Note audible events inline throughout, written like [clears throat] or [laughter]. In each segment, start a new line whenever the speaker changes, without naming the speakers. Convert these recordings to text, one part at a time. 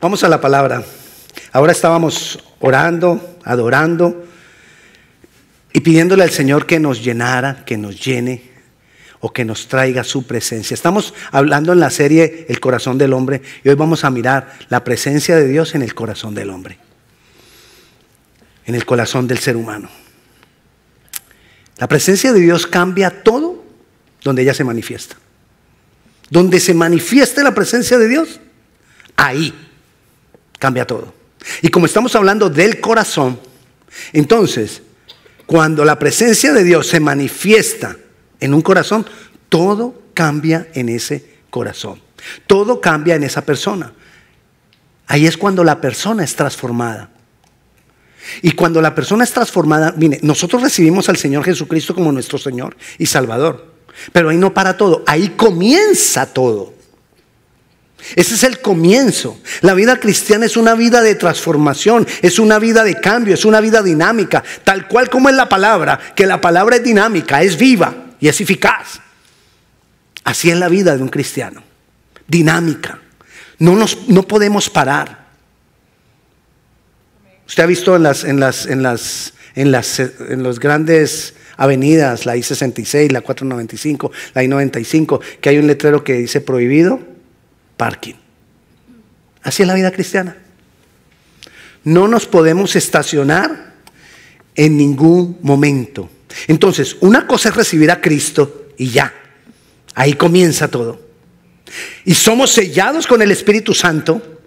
Vamos a la palabra. Ahora estábamos orando, adorando y pidiéndole al Señor que nos llenara, que nos llene o que nos traiga su presencia. Estamos hablando en la serie El corazón del hombre y hoy vamos a mirar la presencia de Dios en el corazón del hombre, en el corazón del ser humano. La presencia de Dios cambia todo donde ella se manifiesta. Donde se manifieste la presencia de Dios, ahí cambia todo. Y como estamos hablando del corazón, entonces, cuando la presencia de Dios se manifiesta en un corazón, todo cambia en ese corazón. Todo cambia en esa persona. Ahí es cuando la persona es transformada. Y cuando la persona es transformada, mire, nosotros recibimos al Señor Jesucristo como nuestro Señor y Salvador. Pero ahí no para todo, ahí comienza todo. Ese es el comienzo. La vida cristiana es una vida de transformación, es una vida de cambio, es una vida dinámica, tal cual como es la palabra, que la palabra es dinámica, es viva y es eficaz. Así es la vida de un cristiano, dinámica. No, nos, no podemos parar. Usted ha visto en las, en las, en las, en las en los grandes avenidas, la I-66, la 495, la I-95, que hay un letrero que dice prohibido parking. Así es la vida cristiana. No nos podemos estacionar en ningún momento. Entonces, una cosa es recibir a Cristo y ya. Ahí comienza todo. Y somos sellados con el Espíritu Santo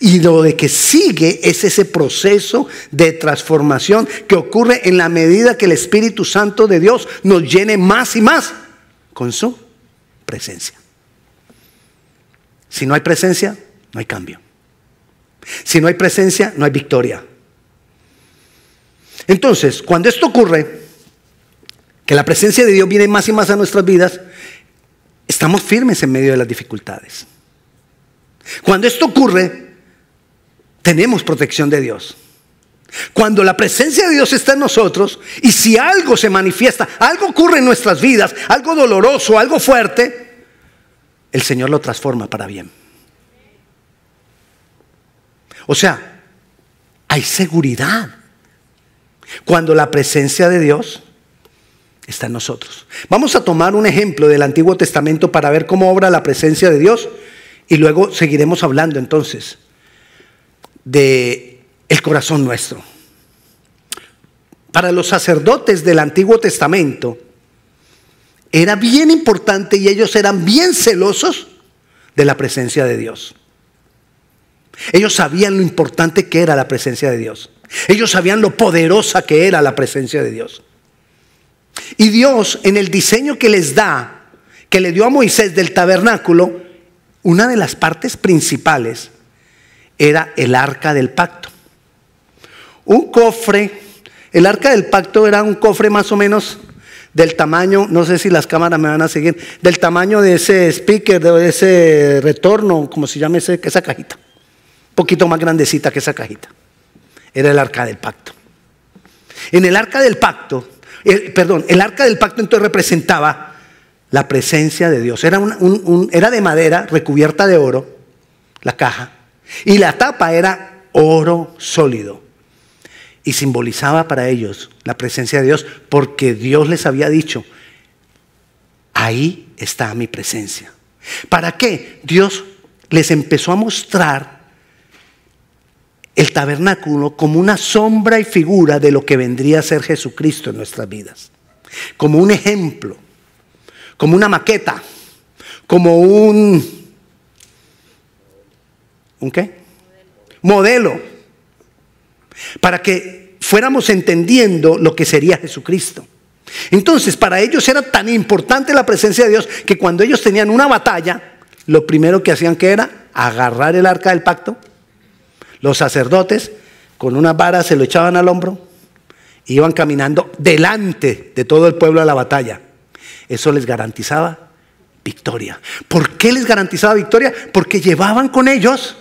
y lo de que sigue es ese proceso de transformación que ocurre en la medida que el Espíritu Santo de Dios nos llene más y más con su presencia. Si no hay presencia, no hay cambio. Si no hay presencia, no hay victoria. Entonces, cuando esto ocurre, que la presencia de Dios viene más y más a nuestras vidas, estamos firmes en medio de las dificultades. Cuando esto ocurre, tenemos protección de Dios. Cuando la presencia de Dios está en nosotros y si algo se manifiesta, algo ocurre en nuestras vidas, algo doloroso, algo fuerte, el Señor lo transforma para bien. O sea, hay seguridad cuando la presencia de Dios está en nosotros. Vamos a tomar un ejemplo del Antiguo Testamento para ver cómo obra la presencia de Dios y luego seguiremos hablando entonces de el corazón nuestro. Para los sacerdotes del Antiguo Testamento era bien importante y ellos eran bien celosos de la presencia de Dios. Ellos sabían lo importante que era la presencia de Dios. Ellos sabían lo poderosa que era la presencia de Dios. Y Dios en el diseño que les da, que le dio a Moisés del tabernáculo, una de las partes principales era el arca del pacto. Un cofre, el arca del pacto era un cofre más o menos del tamaño, no sé si las cámaras me van a seguir, del tamaño de ese speaker, de ese retorno, como se llama esa cajita. Un poquito más grandecita que esa cajita. Era el arca del pacto. En el arca del pacto, perdón, el arca del pacto entonces representaba la presencia de Dios. Era, era de madera recubierta de oro, la caja, y la tapa era oro sólido. Y simbolizaba para ellos la presencia de Dios, porque Dios les había dicho, ahí está mi presencia. ¿Para qué? Dios les empezó a mostrar el tabernáculo como una sombra y figura de lo que vendría a ser Jesucristo en nuestras vidas. Como un ejemplo como una maqueta, como un... ¿Un qué? Modelo. Para que fuéramos entendiendo lo que sería Jesucristo. Entonces, para ellos era tan importante la presencia de Dios que cuando ellos tenían una batalla, lo primero que hacían que era agarrar el arca del pacto. Los sacerdotes con una vara se lo echaban al hombro, iban caminando delante de todo el pueblo a la batalla. Eso les garantizaba victoria. ¿Por qué les garantizaba victoria? Porque llevaban con ellos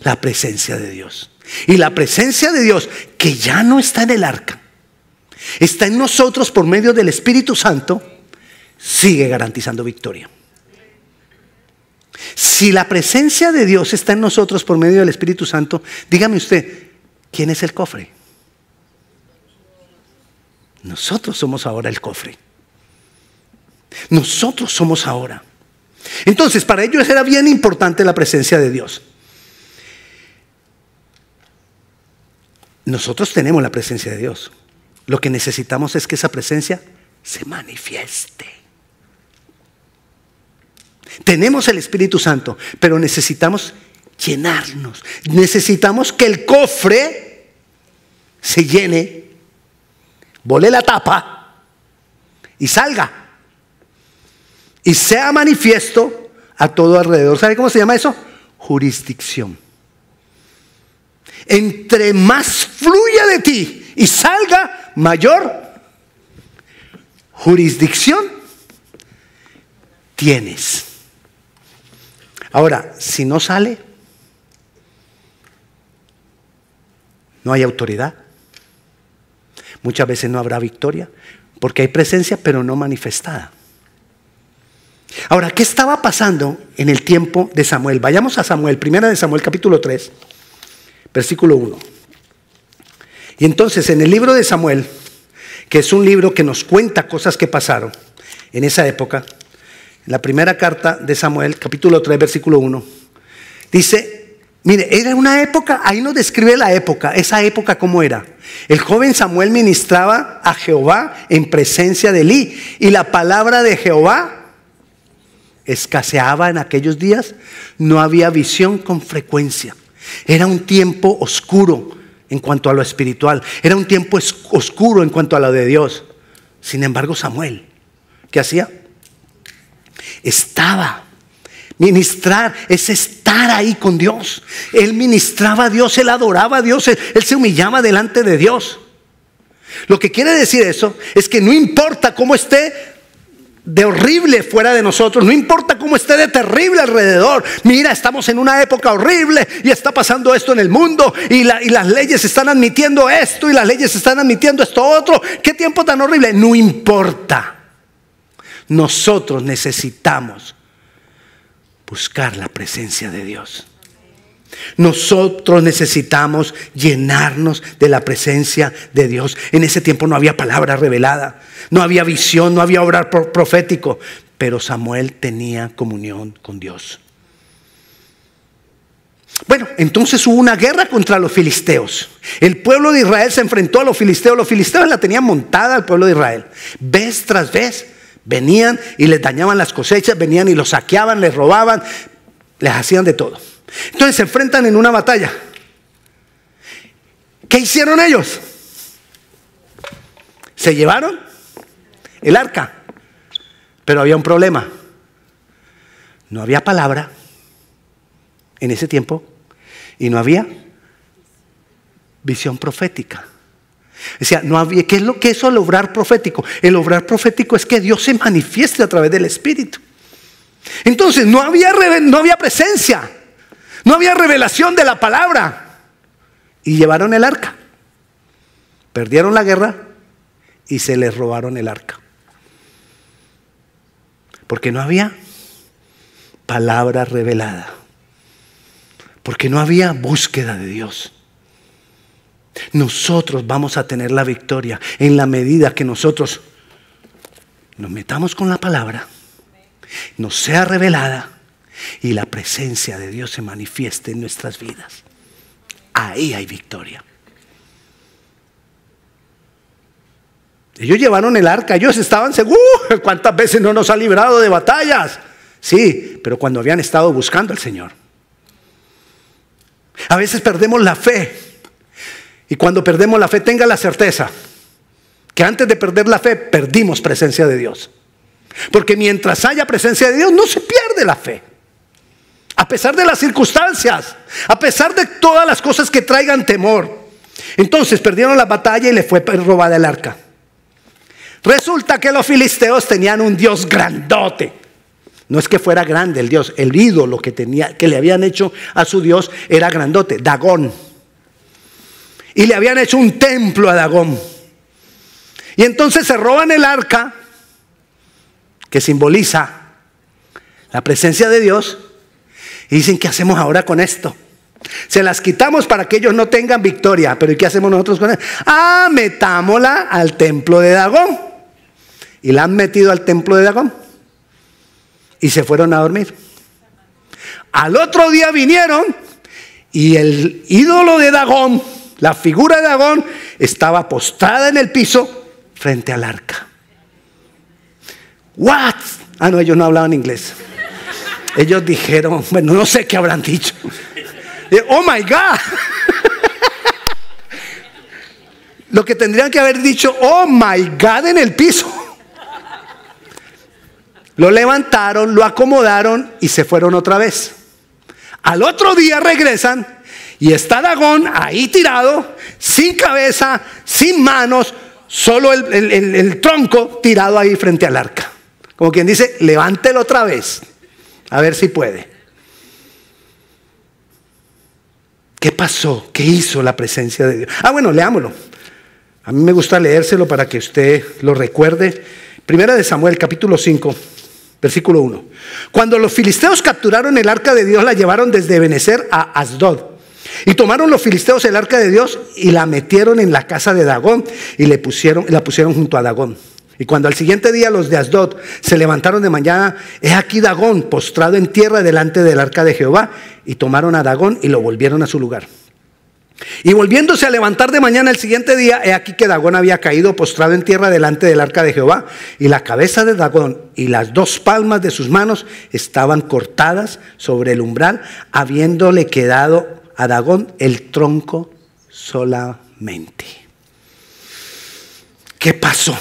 la presencia de Dios. Y la presencia de Dios, que ya no está en el arca, está en nosotros por medio del Espíritu Santo, sigue garantizando victoria. Si la presencia de Dios está en nosotros por medio del Espíritu Santo, dígame usted, ¿quién es el cofre? Nosotros somos ahora el cofre. Nosotros somos ahora. Entonces, para ellos era bien importante la presencia de Dios. Nosotros tenemos la presencia de Dios. Lo que necesitamos es que esa presencia se manifieste. Tenemos el Espíritu Santo, pero necesitamos llenarnos. Necesitamos que el cofre se llene, vole la tapa y salga. Y sea manifiesto a todo alrededor. ¿Sabe cómo se llama eso? Jurisdicción. Entre más fluya de ti y salga, mayor jurisdicción tienes. Ahora, si no sale, no hay autoridad. Muchas veces no habrá victoria, porque hay presencia, pero no manifestada. Ahora, ¿qué estaba pasando en el tiempo de Samuel? Vayamos a Samuel, primera de Samuel capítulo 3, versículo 1. Y entonces en el libro de Samuel, que es un libro que nos cuenta cosas que pasaron en esa época, la primera carta de Samuel, capítulo 3, versículo 1, dice, mire, era una época, ahí nos describe la época, esa época cómo era. El joven Samuel ministraba a Jehová en presencia de Elí y la palabra de Jehová escaseaba en aquellos días, no había visión con frecuencia. Era un tiempo oscuro en cuanto a lo espiritual, era un tiempo oscuro en cuanto a lo de Dios. Sin embargo, Samuel, ¿qué hacía? estaba. Ministrar es estar ahí con Dios. Él ministraba a Dios, él adoraba a Dios, él, se humillaba delante de Dios. Lo que quiere decir eso es que no importa cómo esté de horrible fuera de nosotros, no importa cómo esté de terrible alrededor. Mira, estamos en una época horrible y está pasando esto en el mundo y, las leyes están admitiendo esto y las leyes están admitiendo esto otro. ¿Qué tiempo tan horrible? No importa. Nosotros necesitamos buscar la presencia de Dios. Nosotros necesitamos llenarnos de la presencia de Dios. En ese tiempo no había palabra revelada, no había visión, no había obrar profético, pero Samuel tenía comunión con Dios. Bueno, entonces hubo una guerra contra los filisteos. El pueblo de Israel se enfrentó a los filisteos. Los filisteos la tenían montada al pueblo de Israel. Vez tras vez Venían y les dañaban las cosechas, venían y los saqueaban, les robaban, les hacían de todo. Entonces se enfrentan en una batalla. ¿Qué hicieron ellos? Se llevaron el arca, pero había un problema. No había palabra en ese tiempo y no había visión profética. Decía, no había, ¿qué es lo que es el obrar profético? El obrar profético es que Dios se manifieste a través del Espíritu. Entonces, no había, no había presencia, no había revelación de la palabra. Y llevaron el arca. Perdieron la guerra y se les robaron el arca. Porque no había palabra revelada. Porque no había búsqueda de Dios. Nosotros vamos a tener la victoria en la medida que nosotros nos metamos con la palabra, nos sea revelada y la presencia de Dios se manifieste en nuestras vidas. Ahí hay victoria. Ellos llevaron el arca, ellos estaban seguros. [laughs] ¿Cuántas veces no nos ha librado de batallas? Sí, pero cuando habían estado buscando al Señor. A veces perdemos la fe y cuando perdemos la fe, tenga la certeza que antes de perder la fe, perdimos presencia de Dios. Porque mientras haya presencia de Dios, no se pierde la fe. A pesar de las circunstancias, a pesar de todas las cosas que traigan temor. Entonces perdieron la batalla y le fue robada el arca. Resulta que los filisteos tenían un Dios grandote. No es que fuera grande el Dios, el ídolo que, tenía, que le habían hecho a su Dios era grandote, Dagón y le habían hecho un templo a Dagón. Y entonces se roban el arca, que simboliza la presencia de Dios, Y dicen, ¿qué hacemos ahora con esto? Se las quitamos para que ellos no tengan victoria. Pero ¿y qué hacemos nosotros con él? Ah, metámosla al templo de Dagón. Y la han metido al templo de Dagón. Y se fueron a dormir. Al otro día vinieron y el ídolo de Dagón, la figura de Dagón, estaba postrada en el piso frente al arca. What? Ah, no, ellos no hablaban inglés. Ellos dijeron, bueno, no sé qué habrán dicho. Oh my God. [laughs] Lo que tendrían que haber dicho, oh my God, en el piso. Lo levantaron, lo acomodaron y se fueron otra vez. Al otro día regresan y está Dagón ahí tirado, sin cabeza, sin manos, solo el, tronco tirado ahí frente al arca. Como quien dice, levántelo otra vez, a ver si puede. ¿Qué pasó? ¿Qué hizo la presencia de Dios? Ah, bueno, leámoslo. A mí me gusta leérselo para que usted lo recuerde. Primera de Samuel, capítulo 5, versículo 1. Cuando los filisteos capturaron el arca de Dios, la llevaron desde Benecer a Asdod. Y tomaron los filisteos el arca de Dios y la metieron en la casa de Dagón y le pusieron, la pusieron junto a Dagón. Y cuando al siguiente día los de Asdod se levantaron de mañana, he aquí Dagón postrado en tierra delante del arca de Jehová, y tomaron a Dagón y lo volvieron a su lugar. Y volviéndose a levantar de mañana el siguiente día, he aquí que Dagón había caído postrado en tierra delante del arca de Jehová, y la cabeza de Dagón y las dos palmas de sus manos estaban cortadas sobre el umbral, habiéndole quedado a Dagón el tronco solamente. ¿Qué pasó?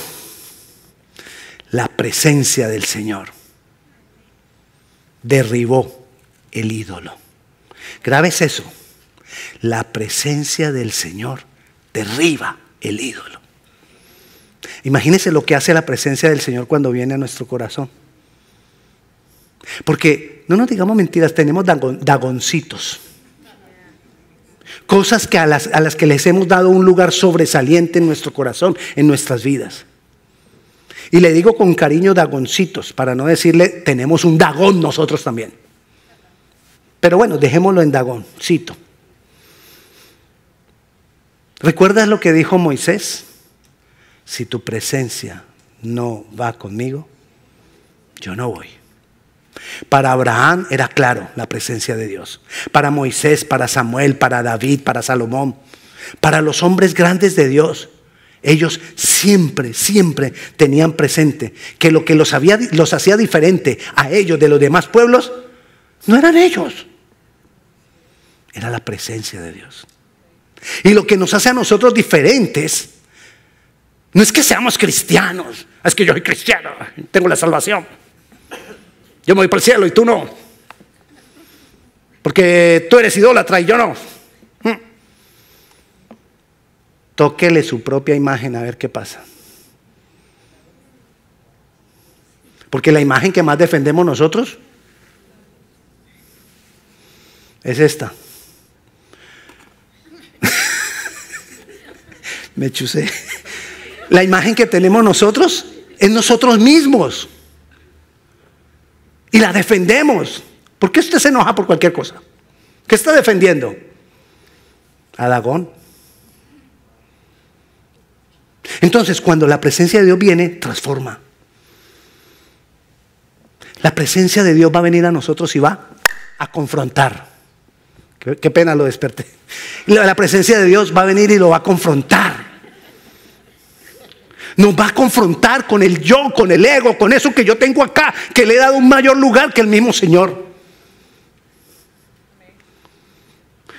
La presencia del Señor derribó el ídolo. Grave eso. La presencia del Señor derriba el ídolo. Imagínense lo que hace la presencia del Señor cuando viene a nuestro corazón. Porque, no nos digamos mentiras, tenemos dagoncitos. Cosas que a las que les hemos dado un lugar sobresaliente en nuestro corazón, en nuestras vidas. Y le digo con cariño dagoncitos, para no decirle tenemos un dagón nosotros también. Pero bueno, dejémoslo en dagoncito. ¿Recuerdas lo que dijo Moisés? Si tu presencia no va conmigo, yo no voy. Para Abraham era claro la presencia de Dios. Para Moisés, para Samuel, para David, para Salomón, para los hombres grandes de Dios, ellos siempre, siempre tenían presente que lo que los, hacía diferente a ellos de los demás pueblos no eran ellos, era la presencia de Dios. Y lo que nos hace a nosotros diferentes no es que seamos cristianos, es que yo soy cristiano, tengo la salvación. Yo me voy para el cielo y tú no. Porque tú eres idólatra y yo no. Tóquele su propia imagen a ver qué pasa. Porque la imagen que más defendemos nosotros es esta. [laughs] Me chusé. La imagen que tenemos nosotros es nosotros mismos y la defendemos. ¿Por qué usted se enoja por cualquier cosa? ¿Qué está defendiendo? A. Entonces, cuando la presencia de Dios viene, transforma. La presencia de Dios va a venir a nosotros y va a confrontar. Qué, pena lo desperté. la presencia de Dios va a venir y lo va a confrontar. Nos va a confrontar con el yo, con el ego, con eso que yo tengo acá, que le he dado un mayor lugar que el mismo Señor.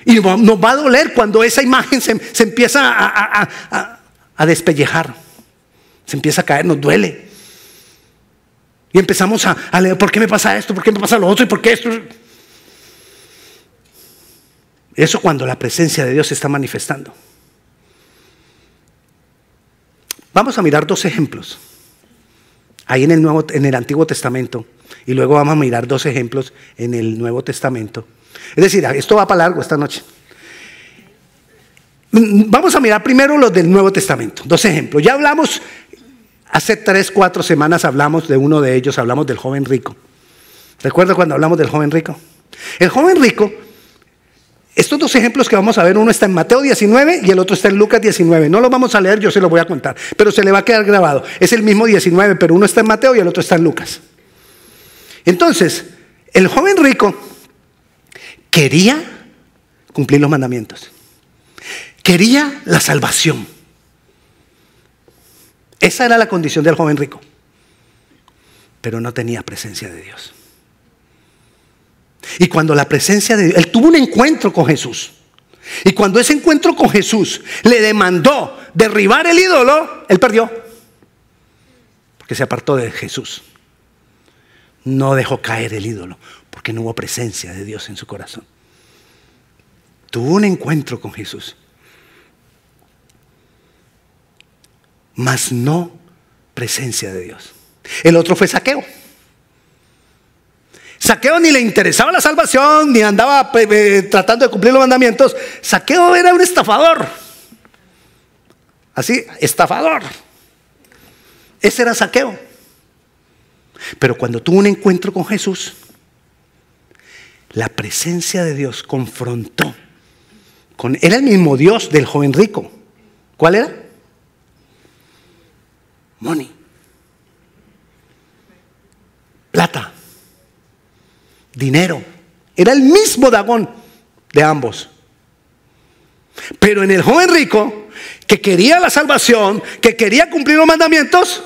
Y nos va a doler cuando esa imagen se, empieza a, despellejar. Se empieza a caer, nos duele. Y empezamos a, a, leer, ¿por qué me pasa esto? ¿Por qué me pasa lo otro? ¿Y por qué esto? Eso cuando la presencia de Dios se está manifestando. Vamos a mirar dos ejemplos. Ahí en el, Nuevo, en el Antiguo Testamento. Y luego vamos a mirar dos ejemplos en el Nuevo Testamento. Es decir, esto va para largo esta noche. Vamos a mirar primero los del Nuevo Testamento. Dos ejemplos. Ya hablamos, hace tres, cuatro semanas hablamos de uno de ellos, hablamos del joven rico. ¿Recuerda cuando hablamos del joven rico? El joven rico, estos dos ejemplos que vamos a ver, uno está en Mateo 19 y el otro está en Lucas 19. No lo vamos a leer, yo se lo voy a contar, pero se le va a quedar grabado. Es el mismo 19, pero uno está en Mateo y el otro está en Lucas. Entonces, el joven rico quería cumplir los mandamientos. Quería la salvación. Esa era la condición del joven rico. Pero no tenía presencia de Dios. Y cuando la presencia de Dios, él tuvo un encuentro con Jesús. Y cuando ese encuentro con Jesús le demandó derribar el ídolo, él perdió. Porque se apartó de Jesús. No dejó caer el ídolo, porque no hubo presencia de Dios en su corazón. Tuvo un encuentro con Jesús. Mas no presencia de Dios. El otro fue saqueo. Saqueo ni le interesaba la salvación, ni andaba eh, eh, tratando de cumplir los mandamientos. Saqueo era un estafador. Así, estafador. Ese era saqueo. Pero cuando tuvo un encuentro con Jesús, la presencia de Dios confrontó con... Era el mismo Dios del joven rico. ¿Cuál era? Money. Plata dinero. Era el mismo Dagón de ambos. Pero en el joven rico, que quería la salvación, que quería cumplir los mandamientos,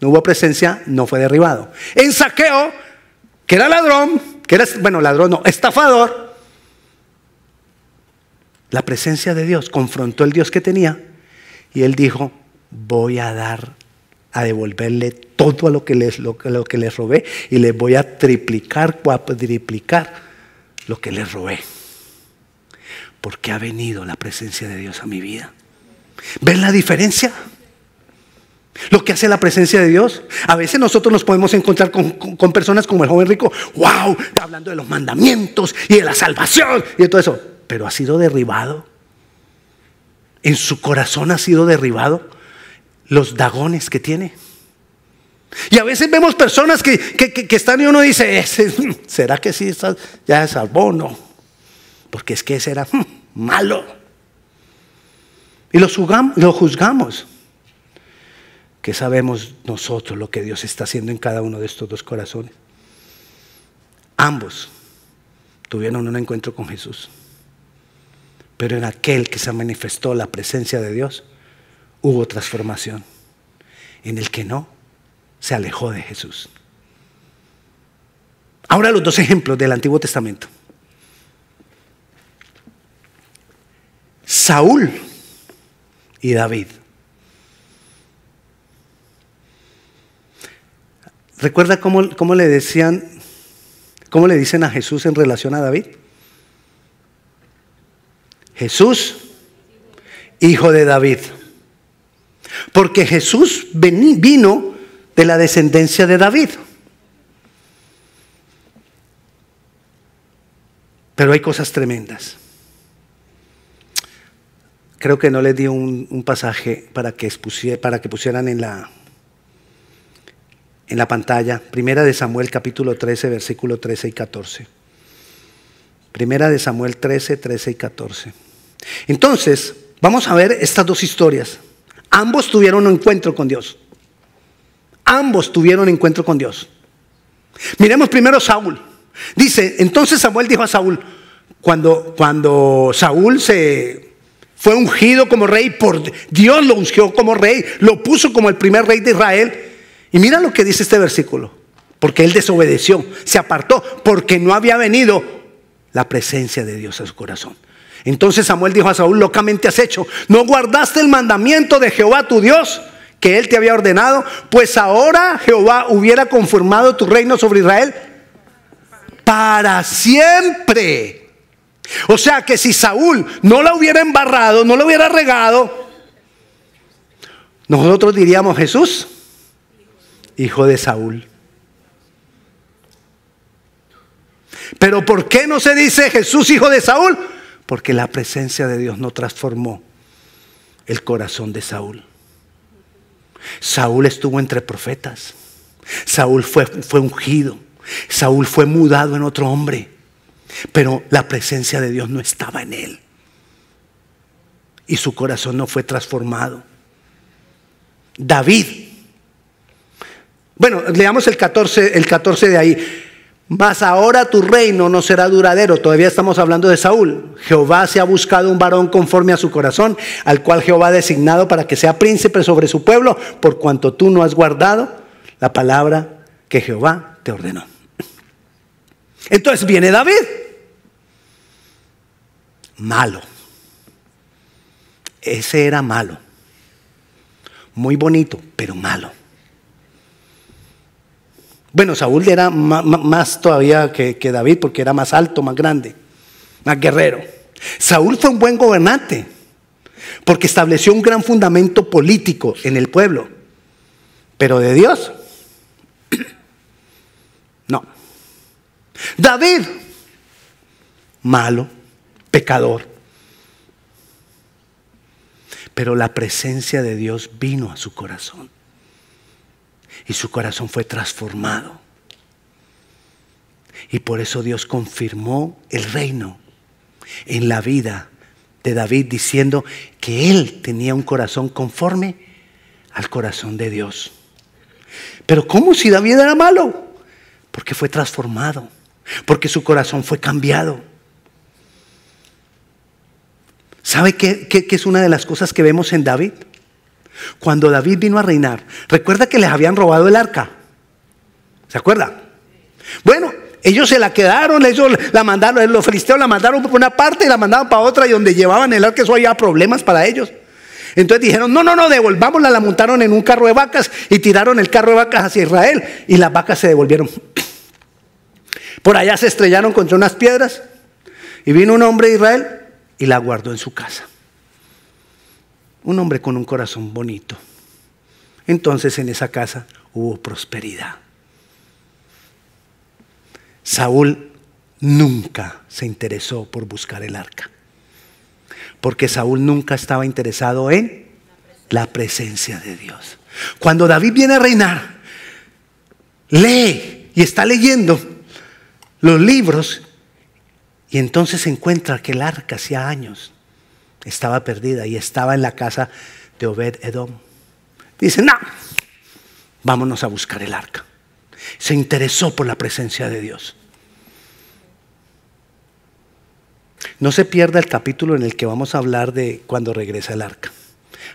no hubo presencia, no fue derribado. En saqueo, que era ladrón, que era, bueno, ladrón no, estafador, la presencia de Dios confrontó el Dios que tenía y él dijo, voy a dar a devolverle todo a lo que les, lo, que les robé y les voy a triplicar, cuadriplicar lo que les robé. Porque ha venido la presencia de Dios a mi vida. ¿Ven la diferencia? Lo que hace la presencia de Dios. A veces nosotros nos podemos encontrar con, con, personas como el joven rico, wow, hablando de los mandamientos y de la salvación y de todo eso. Pero ha sido derribado. En su corazón ha sido derribado los dagones que tiene. Y a veces vemos personas que, están y uno dice, [laughs] ¿será que sí ya es salvó? No. Porque es que ese era hmm, malo. Y lo juzgamos, lo juzgamos. ¿Qué sabemos nosotros lo que Dios está haciendo en cada uno de estos dos corazones? Ambos tuvieron un encuentro con Jesús. Pero en aquel que se manifestó la presencia de Dios, hubo transformación. En el que no, se alejó de Jesús. Ahora los dos ejemplos del Antiguo Testamento. Saúl y David. ¿Recuerda cómo, cómo, le decían, cómo le dicen a Jesús en relación a David? Jesús, hijo de David. Porque Jesús vino de la descendencia de David. Pero hay cosas tremendas. Creo que no les di un, pasaje para que, para que pusieran en la, en la pantalla. Primera de Samuel capítulo 13, versículo 13 y 14. Primera de Samuel 13, 13 y 14. Entonces, vamos a ver estas dos historias. Ambos tuvieron un encuentro con Dios. Ambos tuvieron encuentro con Dios. Miremos primero Saúl. Dice, entonces Samuel dijo a Saúl, cuando, cuando Saúl se fue ungido como rey, por Dios lo ungió como rey, lo puso como el primer rey de Israel. Y mira lo que dice este versículo, porque él desobedeció, se apartó, porque no había venido la presencia de Dios a su corazón. Entonces Samuel dijo a Saúl, locamente has hecho, no guardaste el mandamiento de Jehová tu Dios que él te había ordenado, pues ahora Jehová hubiera conformado tu reino sobre Israel para siempre. O sea que si Saúl no la hubiera embarrado, no lo hubiera regado, nosotros diríamos Jesús, hijo de Saúl. Pero ¿por qué no se dice Jesús, hijo de Saúl? Porque la presencia de Dios no transformó el corazón de Saúl. Saúl estuvo entre profetas. Saúl fue, fue ungido. Saúl fue mudado en otro hombre. Pero la presencia de Dios no estaba en él. Y su corazón no fue transformado. David. Bueno, leamos el 14, el 14 de ahí. Mas ahora tu reino no será duradero. Todavía estamos hablando de Saúl. Jehová se ha buscado un varón conforme a su corazón, al cual Jehová ha designado para que sea príncipe sobre su pueblo, por cuanto tú no has guardado la palabra que Jehová te ordenó. Entonces viene David. Malo. Ese era malo. Muy bonito, pero malo. Bueno, Saúl era más todavía que, David porque era más alto, más grande, más guerrero. Saúl fue un buen gobernante porque estableció un gran fundamento político en el pueblo. Pero de Dios, [clears throat] no. David, malo, pecador. Pero la presencia de Dios vino a su corazón y su corazón fue transformado. Y por eso Dios confirmó el reino en la vida de David diciendo que él tenía un corazón conforme al corazón de Dios. Pero ¿cómo si David era malo? Porque fue transformado, porque su corazón fue cambiado. ¿Sabe qué, qué, es una de las cosas que vemos en David? Cuando David vino a reinar, recuerda que les habían robado el arca. ¿Se acuerda? Bueno, ellos se la quedaron, ellos la mandaron, los filisteos la mandaron por una parte y la mandaron para otra y donde llevaban el arca, eso había problemas para ellos. Entonces dijeron, no, no, no, devolvámosla, la montaron en un carro de vacas y tiraron el carro de vacas hacia Israel y las vacas se devolvieron. [clears throat] Por allá se estrellaron contra unas piedras y vino un hombre de Israel y la guardó en su casa un hombre con un corazón bonito. Entonces en esa casa hubo prosperidad. Saúl nunca se interesó por buscar el arca, porque Saúl nunca estaba interesado en la presencia de Dios. Cuando David viene a reinar, lee y está leyendo los libros y entonces encuentra que el arca hacía años estaba perdida y estaba en la casa de Obed Edom. Dice, no, vámonos a buscar el arca. Se interesó por la presencia de Dios. No se pierda el capítulo en el que vamos a hablar de cuando regresa el arca.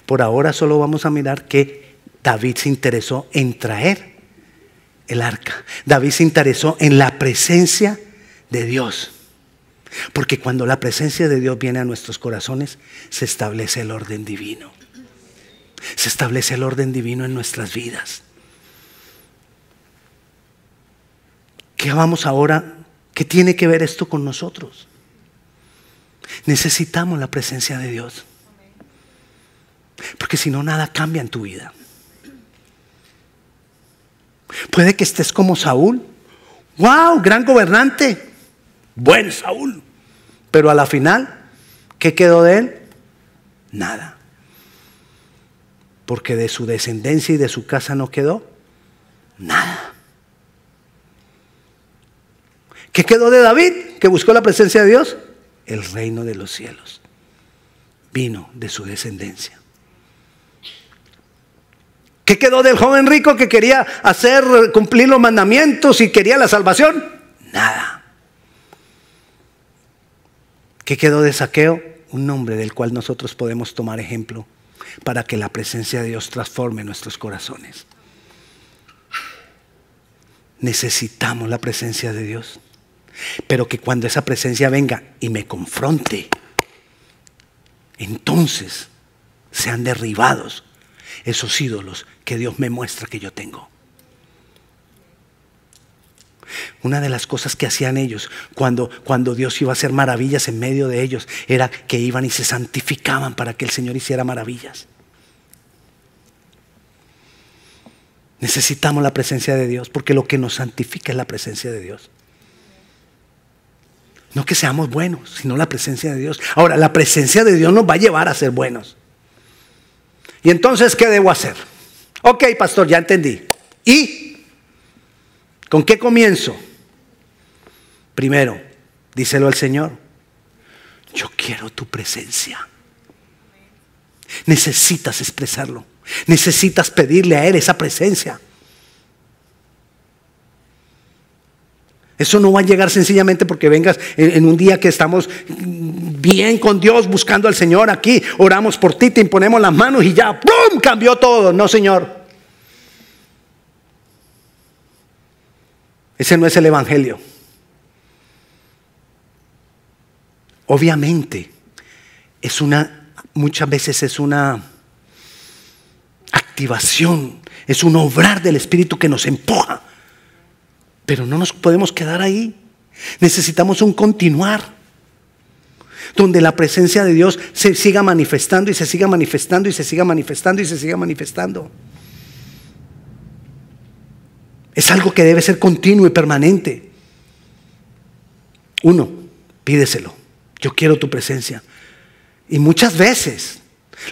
Por ahora solo vamos a mirar que David se interesó en traer el arca. David se interesó en la presencia de Dios. Porque cuando la presencia de Dios viene a nuestros corazones, se establece el orden divino. Se establece el orden divino en nuestras vidas. ¿Qué vamos ahora? ¿Qué tiene que ver esto con nosotros? Necesitamos la presencia de Dios. Porque si no, nada cambia en tu vida. Puede que estés como Saúl. ¡Wow! Gran gobernante. Buen Saúl. Pero a la final, ¿qué quedó de él? Nada. Porque de su descendencia y de su casa no quedó nada. ¿Qué quedó de David? Que buscó la presencia de Dios. El reino de los cielos. Vino de su descendencia. ¿Qué quedó del joven rico que quería hacer cumplir los mandamientos y quería la salvación? Nada. ¿Qué quedó de saqueo? Un nombre del cual nosotros podemos tomar ejemplo para que la presencia de Dios transforme nuestros corazones. Necesitamos la presencia de Dios, pero que cuando esa presencia venga y me confronte, entonces sean derribados esos ídolos que Dios me muestra que yo tengo. Una de las cosas que hacían ellos cuando, cuando Dios iba a hacer maravillas en medio de ellos era que iban y se santificaban para que el Señor hiciera maravillas. Necesitamos la presencia de Dios porque lo que nos santifica es la presencia de Dios. No que seamos buenos, sino la presencia de Dios. Ahora, la presencia de Dios nos va a llevar a ser buenos. Y entonces, ¿qué debo hacer? Ok, pastor, ya entendí. ¿Y ¿Con qué comienzo? Primero, Díselo al Señor. Yo quiero tu presencia. Necesitas expresarlo. Necesitas pedirle a Él esa presencia. Eso no va a llegar sencillamente porque vengas en, un día que estamos bien con Dios, buscando al Señor aquí, oramos por ti, te imponemos las manos y ya, ¡pum! cambió todo. No, Señor. Ese no es el Evangelio. Obviamente, es una, muchas veces es una activación, es un obrar del Espíritu que nos empuja pero no nos podemos quedar ahí. Necesitamos un continuar. Donde la presencia de Dios se siga manifestando y se siga manifestando y se siga manifestando y se siga manifestando. Es algo que debe ser continuo y permanente. Uno, pídeselo. Yo quiero tu presencia. Y muchas veces,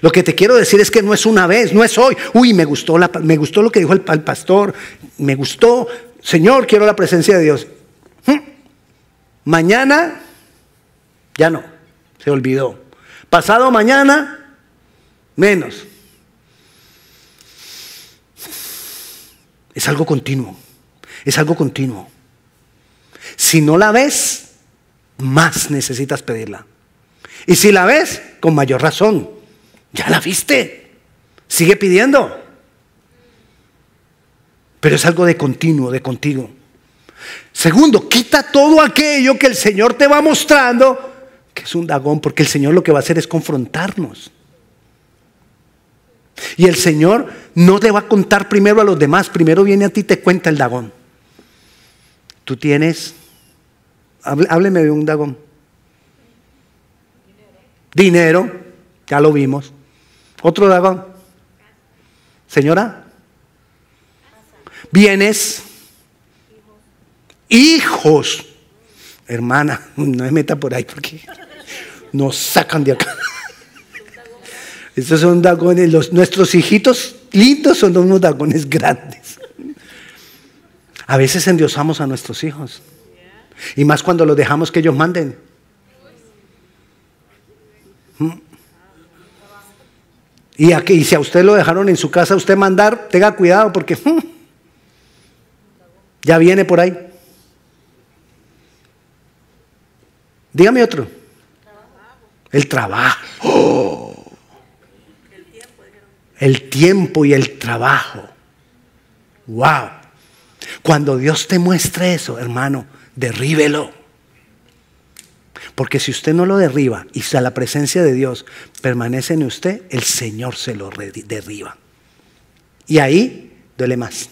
lo que te quiero decir es que no es una vez, no es hoy. Uy, me gustó, la, gustó lo que dijo el, pastor, me gustó, Señor, quiero la presencia de Dios. Hmm. Mañana, ya no, se olvidó. Pasado mañana, menos. Es algo continuo, es algo continuo. Si no la ves, más necesitas pedirla. Y si la ves, con mayor razón, ya la viste, sigue pidiendo. Pero es algo de continuo, de contigo. Segundo, quita todo aquello que el Señor te va mostrando, que es un dagón, porque el Señor lo que va a hacer es confrontarnos. Y el Señor no te va a contar primero a los demás, primero viene a ti y te cuenta el dagón. Tú tienes, hábleme de un dagón. Dinero, ya lo vimos. Otro dagón. Señora, bienes, hijos. Hermana, [laughs] no me meta por ahí porque nos sacan de acá. Estos son dagones, los, nuestros hijitos lindos son unos dagones grandes. A veces endiosamos a nuestros hijos. Y más cuando los dejamos que ellos manden. ¿Mm? Y, aquí, y si a usted lo dejaron en su casa, usted mandar, tenga cuidado porque ¿mm? Ya viene por ahí. Dígame otro. El trabajo. El tiempo y el trabajo. Wow. Cuando Dios te muestre eso, hermano, derríbelo. Porque si usted no lo derriba y si la presencia de Dios permanece en usted, el Señor se lo derriba. Y ahí duele más.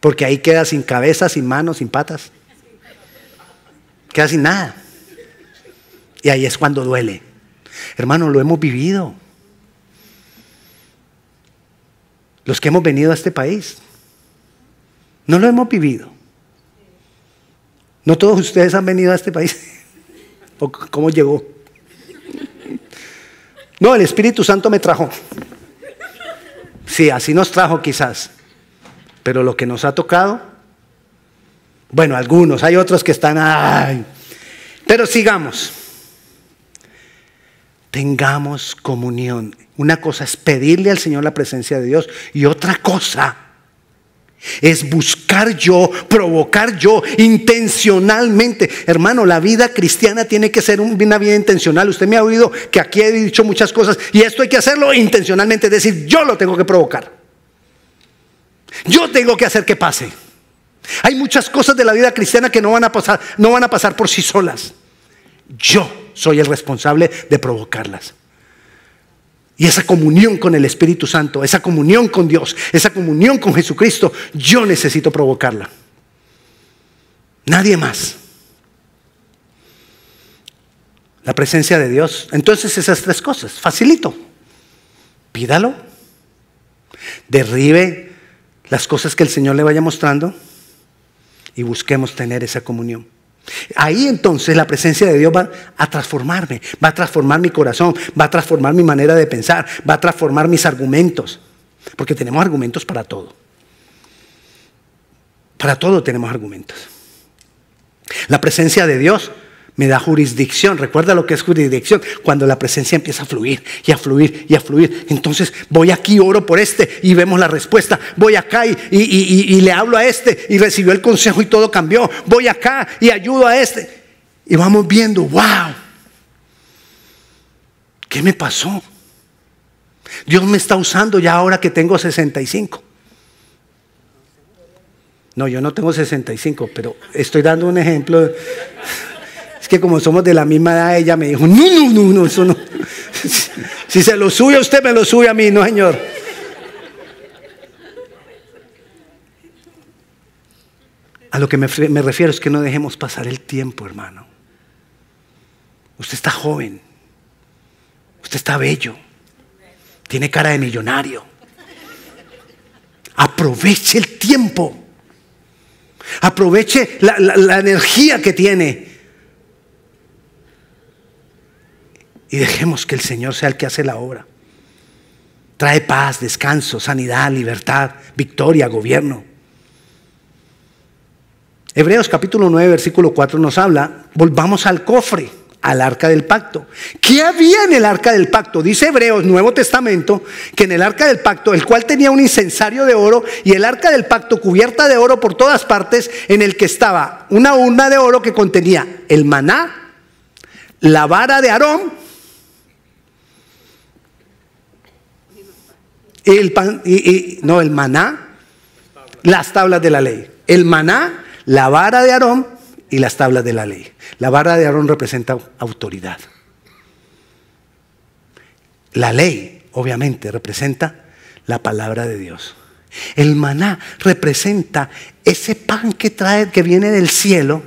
Porque ahí queda sin cabeza, sin manos, sin patas. Queda sin nada. Y ahí es cuando duele. Hermano, lo hemos vivido. Los que hemos venido a este país. No lo hemos vivido. No todos ustedes han venido a este país. [laughs] cómo llegó? No, el Espíritu Santo me trajo. Sí, así nos trajo quizás. Pero lo que nos ha tocado, bueno, algunos, hay otros que están, ay, pero sigamos. Tengamos comunión. Una cosa es pedirle al Señor la presencia de Dios y otra cosa es buscar yo, provocar yo intencionalmente. Hermano, la vida cristiana tiene que ser una vida intencional. Usted me ha oído que aquí he dicho muchas cosas y esto hay que hacerlo intencionalmente, es decir, yo lo tengo que provocar. Yo tengo que hacer que pase. Hay muchas cosas de la vida cristiana que no van a pasar, no van a pasar por sí solas. Yo soy el responsable de provocarlas. Y esa comunión con el Espíritu Santo, esa comunión con Dios, esa comunión con Jesucristo, yo necesito provocarla. Nadie más. La presencia de Dios. Entonces esas tres cosas, facilito. Pídalo. Derribe las cosas que el Señor le vaya mostrando y busquemos tener esa comunión. Ahí entonces la presencia de Dios va a transformarme, va a transformar mi corazón, va a transformar mi manera de pensar, va a transformar mis argumentos, porque tenemos argumentos para todo. Para todo tenemos argumentos. La presencia de Dios me da jurisdicción. Recuerda lo que es jurisdicción. Cuando la presencia empieza a fluir y a fluir y a fluir. Entonces voy aquí, oro por este y vemos la respuesta. Voy acá y, y, le hablo a este y recibió el consejo y todo cambió. Voy acá y ayudo a este. Y vamos viendo, wow. ¿Qué me pasó? Dios me está usando ya ahora que tengo 65. No, yo no tengo 65, pero estoy dando un ejemplo. Es que como somos de la misma edad, ella me dijo, no, no, no, no, eso no. [laughs] Si se lo sube a usted, me lo sube a mí, no, señor. A lo que me, me refiero es que no dejemos pasar el tiempo, hermano. Usted está joven. Usted está bello. Tiene cara de millonario. Aproveche el tiempo. Aproveche la, energía que tiene. Y dejemos que el Señor sea el que hace la obra. Trae paz, descanso, sanidad, libertad, victoria, gobierno. Hebreos capítulo 9, versículo 4 nos habla, volvamos al cofre, al arca del pacto. ¿Qué había en el arca del pacto? Dice Hebreos, Nuevo Testamento, que en el arca del pacto, el cual tenía un incensario de oro y el arca del pacto cubierta de oro por todas partes, en el que estaba una urna de oro que contenía el maná, la vara de Aarón, el pan, y, no, el maná, las tablas de la ley. El maná, la vara de Aarón y las tablas de la ley. La vara de Aarón representa autoridad. La ley, obviamente, representa la palabra de Dios. El maná representa ese pan que trae, que viene del cielo,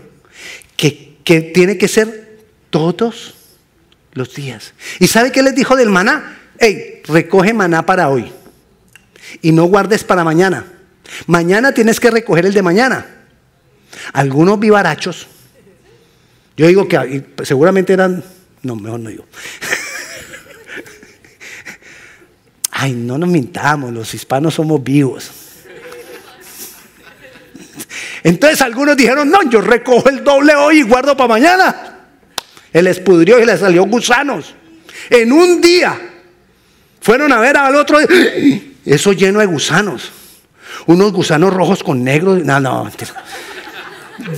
que, que tiene que ser todos los días. ¿Y sabe qué les dijo del maná? Hey, recoge maná para hoy y no guardes para mañana. Mañana tienes que recoger el de mañana. Algunos vivarachos, yo digo que seguramente eran, no, mejor no digo. [laughs] Ay, no nos mintamos, los hispanos somos vivos. Entonces algunos dijeron, no, yo recojo el doble hoy y guardo para mañana. Él espudrió y le salió gusanos. En un día fueron a ver al otro eso lleno de gusanos. Unos gusanos rojos con negro. No, no.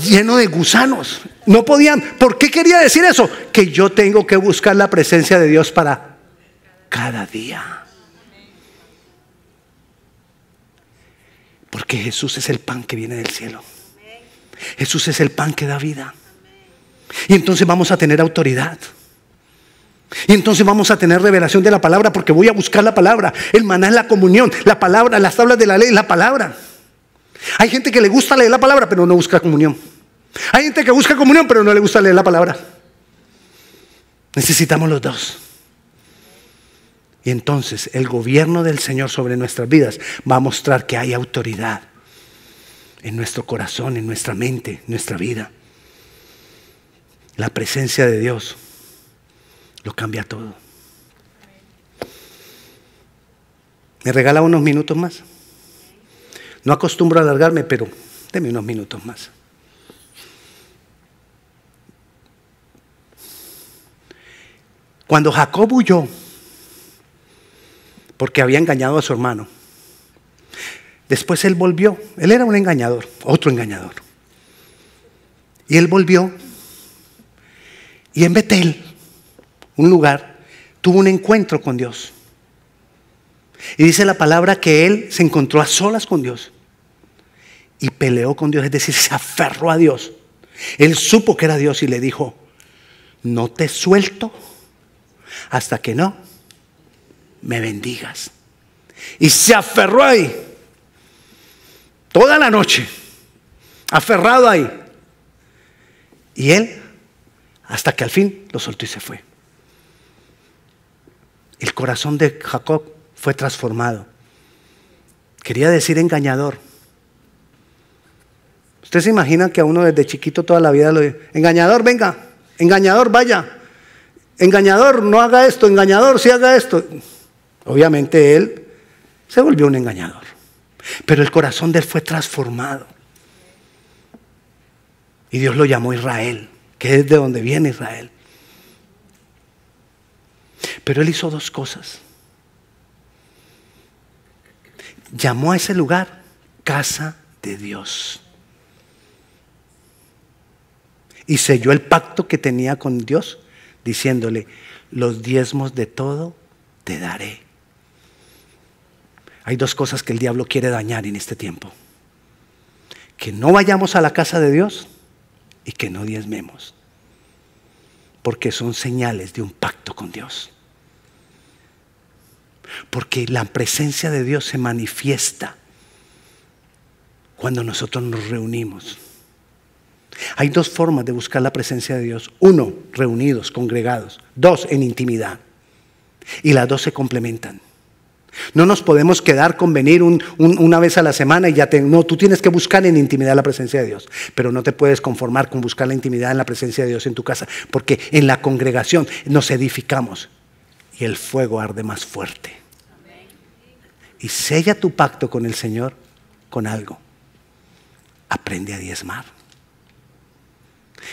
Lleno de gusanos. No podían. ¿Por qué quería decir eso? Que yo tengo que buscar la presencia de Dios para cada día. Porque Jesús es el pan que viene del cielo. Jesús es el pan que da vida. Y entonces vamos a tener autoridad. Y entonces vamos a tener revelación de la palabra porque voy a buscar la palabra. El maná es la comunión, la palabra, las tablas de la ley la palabra. Hay gente que le gusta leer la palabra pero no busca comunión. Hay gente que busca comunión pero no le gusta leer la palabra. Necesitamos los dos. Y entonces el gobierno del Señor sobre nuestras vidas va a mostrar que hay autoridad en nuestro corazón, en nuestra mente, en nuestra vida. La presencia de Dios lo cambia todo. ¿Me regala unos minutos más? No acostumbro a alargarme, pero deme unos minutos más. Cuando Jacob huyó, porque había engañado a su hermano, después él volvió, él era un engañador, otro engañador. Y él volvió, y en Betel un lugar, tuvo un encuentro con Dios. Y dice la palabra que él se encontró a solas con Dios y peleó con Dios, es decir, se aferró a Dios. Él supo que era Dios y le dijo, no te suelto hasta que no me bendigas. Y se aferró ahí toda la noche, aferrado ahí. Y él, hasta que al fin lo soltó y se fue el corazón de Jacob fue transformado. Quería decir engañador. ¿Usted se imagina que a uno desde chiquito toda la vida lo dice, engañador, venga, engañador, vaya, engañador, no haga esto, engañador, sí haga esto? Obviamente él se volvió un engañador, pero el corazón de él fue transformado. Y Dios lo llamó Israel, que es de donde viene Israel. Pero él hizo dos cosas. Llamó a ese lugar casa de Dios. Y selló el pacto que tenía con Dios, diciéndole, los diezmos de todo te daré. Hay dos cosas que el diablo quiere dañar en este tiempo. Que no vayamos a la casa de Dios y que no diezmemos. Porque son señales de un pacto con Dios. Porque la presencia de Dios se manifiesta cuando nosotros nos reunimos. Hay dos formas de buscar la presencia de Dios. Uno, reunidos, congregados. Dos, en intimidad. Y las dos se complementan. No nos podemos quedar con venir una vez a la semana y ya te... No, tú tienes que buscar en intimidad la presencia de Dios. Pero no te puedes conformar con buscar la intimidad en la presencia de Dios en tu casa. Porque en la congregación nos edificamos y el fuego arde más fuerte. Y sella tu pacto con el Señor con algo. Aprende a diezmar.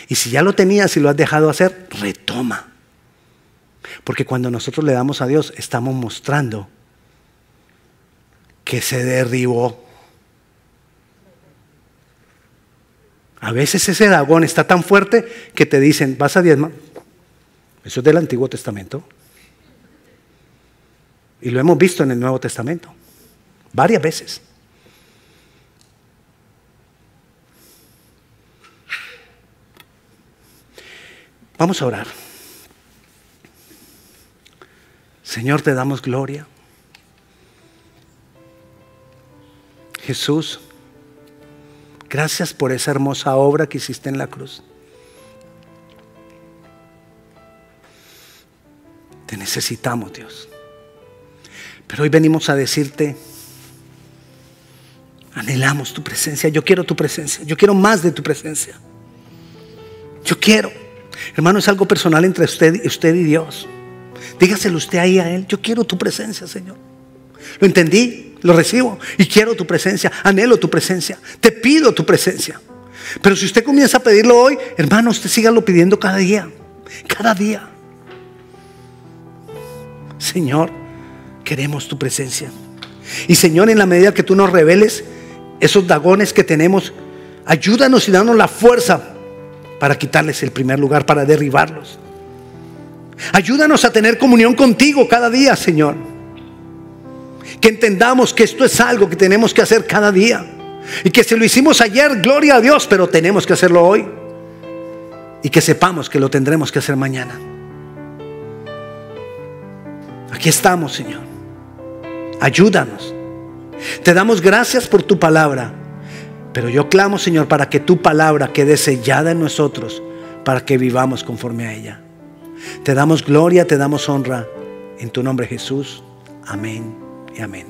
Y si ya lo tenías y lo has dejado hacer, retoma. Porque cuando nosotros le damos a Dios, estamos mostrando que se derribó. A veces ese dragón está tan fuerte que te dicen, vas a diezmar. Eso es del Antiguo Testamento. Y lo hemos visto en el Nuevo Testamento. Varias veces. Vamos a orar. Señor, te damos gloria. Jesús, gracias por esa hermosa obra que hiciste en la cruz. Te necesitamos, Dios. Pero hoy venimos a decirte, anhelamos tu presencia, yo quiero tu presencia, yo quiero más de tu presencia. Yo quiero. Hermano, es algo personal entre usted, usted y Dios. Dígaselo usted ahí a Él, yo quiero tu presencia, Señor. Lo entendí, lo recibo y quiero tu presencia, anhelo tu presencia, te pido tu presencia. Pero si usted comienza a pedirlo hoy, hermano, usted sígalo pidiendo cada día, cada día. Señor, queremos tu presencia. Y Señor, en la medida que tú nos reveles esos dagones que tenemos, ayúdanos y danos la fuerza para quitarles el primer lugar, para derribarlos. Ayúdanos a tener comunión contigo cada día, Señor. Que entendamos que esto es algo que tenemos que hacer cada día. Y que si lo hicimos ayer, gloria a Dios, pero tenemos que hacerlo hoy. Y que sepamos que lo tendremos que hacer mañana. Aquí estamos, Señor. Ayúdanos. Te damos gracias por tu palabra. Pero yo clamo, Señor, para que tu palabra quede sellada en nosotros, para que vivamos conforme a ella. Te damos gloria, te damos honra. En tu nombre Jesús. Amén amén.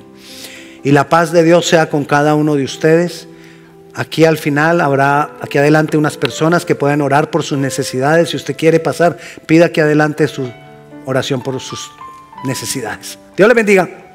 Y la paz de Dios sea con cada uno de ustedes. Aquí al final habrá aquí adelante unas personas que puedan orar por sus necesidades. Si usted quiere pasar, pida aquí adelante su oración por sus necesidades. Dios le bendiga.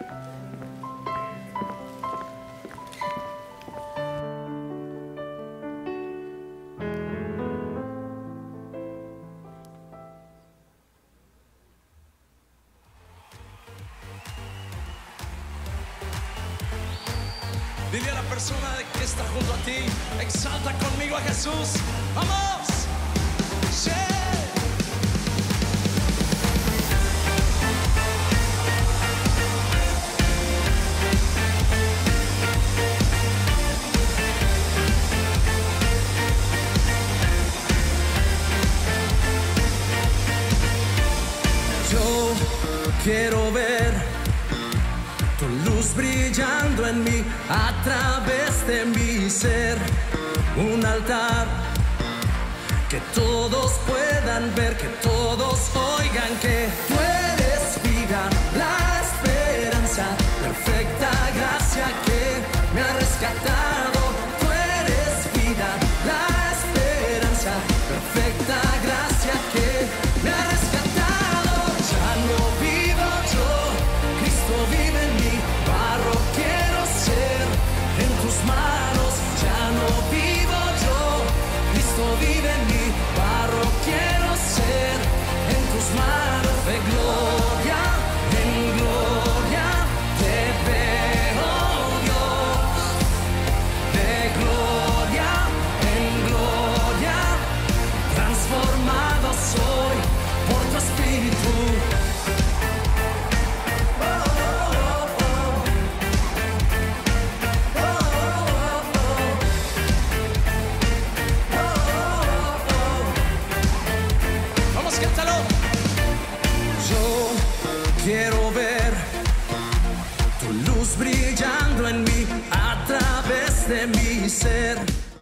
Tus manos, ya no vivo yo, Cristo vive.